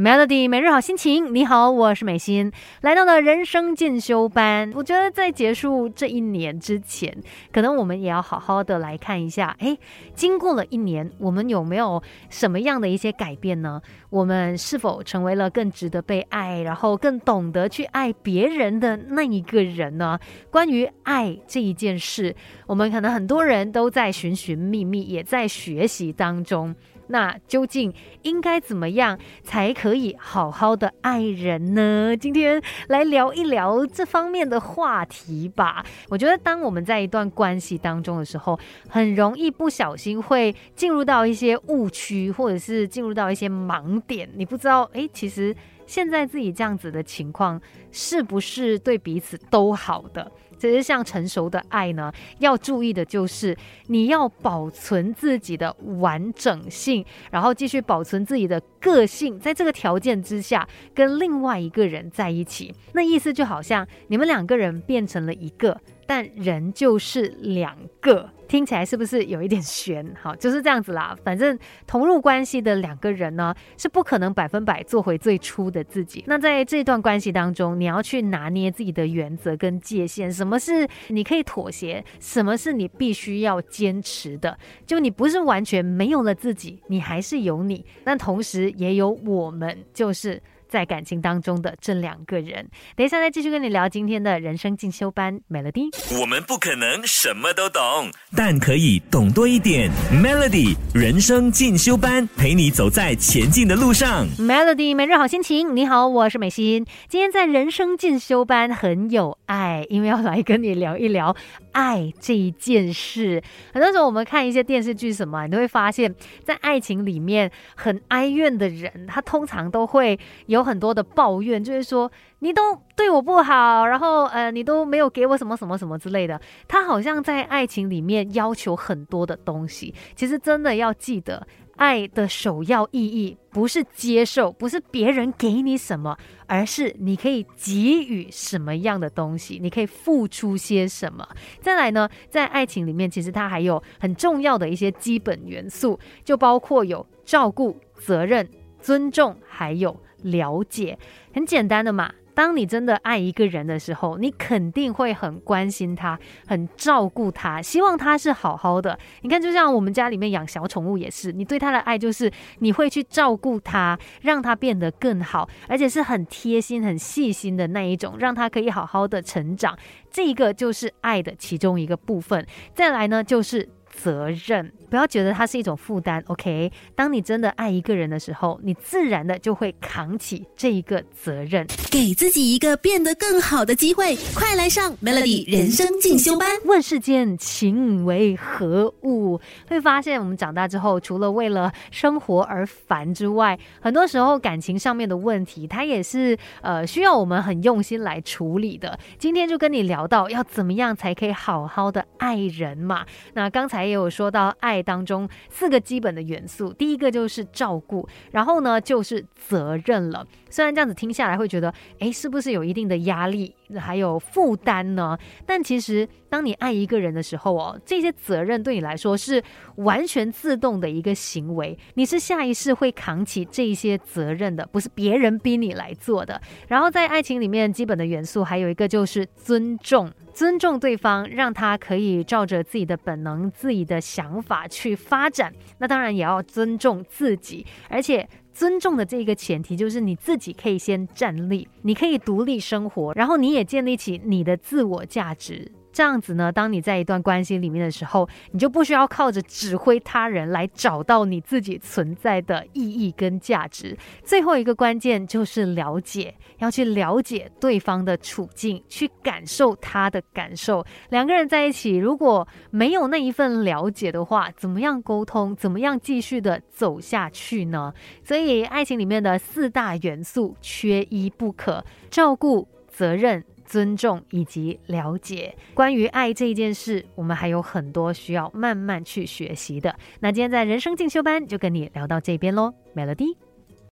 Melody 每日好心情，你好，我是美心，来到了人生进修班。我觉得在结束这一年之前，可能我们也要好好的来看一下，哎，经过了一年，我们有没有什么样的一些改变呢？我们是否成为了更值得被爱，然后更懂得去爱别人的那一个人呢？关于爱这一件事，我们可能很多人都在寻寻觅觅，也在学习当中。那究竟应该怎么样才可以好好的爱人呢？今天来聊一聊这方面的话题吧。我觉得，当我们在一段关系当中的时候，很容易不小心会进入到一些误区，或者是进入到一些盲点。你不知道，哎，其实现在自己这样子的情况，是不是对彼此都好的？其实，像成熟的爱呢，要注意的就是你要保存自己的完整性，然后继续保存自己的个性，在这个条件之下，跟另外一个人在一起，那意思就好像你们两个人变成了一个。但人就是两个，听起来是不是有一点悬？好，就是这样子啦。反正同入关系的两个人呢，是不可能百分百做回最初的自己。那在这段关系当中，你要去拿捏自己的原则跟界限，什么是你可以妥协，什么是你必须要坚持的。就你不是完全没有了自己，你还是有你，但同时也有我们，就是。在感情当中的这两个人，等一下再继续跟你聊今天的人生进修班。Melody，我们不可能什么都懂，但可以懂多一点。Melody 人生进修班，陪你走在前进的路上。Melody 每日好心情，你好，我是美心。今天在人生进修班很有爱，因为要来跟你聊一聊爱这一件事。很多时候我们看一些电视剧什么，你都会发现，在爱情里面很哀怨的人，他通常都会有。很多的抱怨，就是说你都对我不好，然后呃，你都没有给我什么什么什么之类的。他好像在爱情里面要求很多的东西。其实真的要记得，爱的首要意义不是接受，不是别人给你什么，而是你可以给予什么样的东西，你可以付出些什么。再来呢，在爱情里面，其实它还有很重要的一些基本元素，就包括有照顾、责任、尊重，还有。了解，很简单的嘛。当你真的爱一个人的时候，你肯定会很关心他，很照顾他，希望他是好好的。你看，就像我们家里面养小宠物也是，你对他的爱就是你会去照顾他，让他变得更好，而且是很贴心、很细心的那一种，让他可以好好的成长。这个就是爱的其中一个部分。再来呢，就是责任。不要觉得它是一种负担，OK？当你真的爱一个人的时候，你自然的就会扛起这一个责任，给自己一个变得更好的机会。快来上 Melody 人生进修班。问世间情为何物？会发现我们长大之后，除了为了生活而烦之外，很多时候感情上面的问题，它也是呃需要我们很用心来处理的。今天就跟你聊到要怎么样才可以好好的爱人嘛？那刚才也有说到爱。当中四个基本的元素，第一个就是照顾，然后呢就是责任了。虽然这样子听下来会觉得，哎，是不是有一定的压力，还有负担呢？但其实，当你爱一个人的时候哦，这些责任对你来说是完全自动的一个行为，你是下意识会扛起这些责任的，不是别人逼你来做的。然后在爱情里面，基本的元素还有一个就是尊重。尊重对方，让他可以照着自己的本能、自己的想法去发展。那当然也要尊重自己，而且尊重的这个前提就是你自己可以先站立，你可以独立生活，然后你也建立起你的自我价值。这样子呢，当你在一段关系里面的时候，你就不需要靠着指挥他人来找到你自己存在的意义跟价值。最后一个关键就是了解，要去了解对方的处境，去感受他的感受。两个人在一起，如果没有那一份了解的话，怎么样沟通？怎么样继续的走下去呢？所以，爱情里面的四大元素缺一不可：照顾、责任。尊重以及了解关于爱这件事，我们还有很多需要慢慢去学习的。那今天在人生进修班就跟你聊到这边喽，Melody。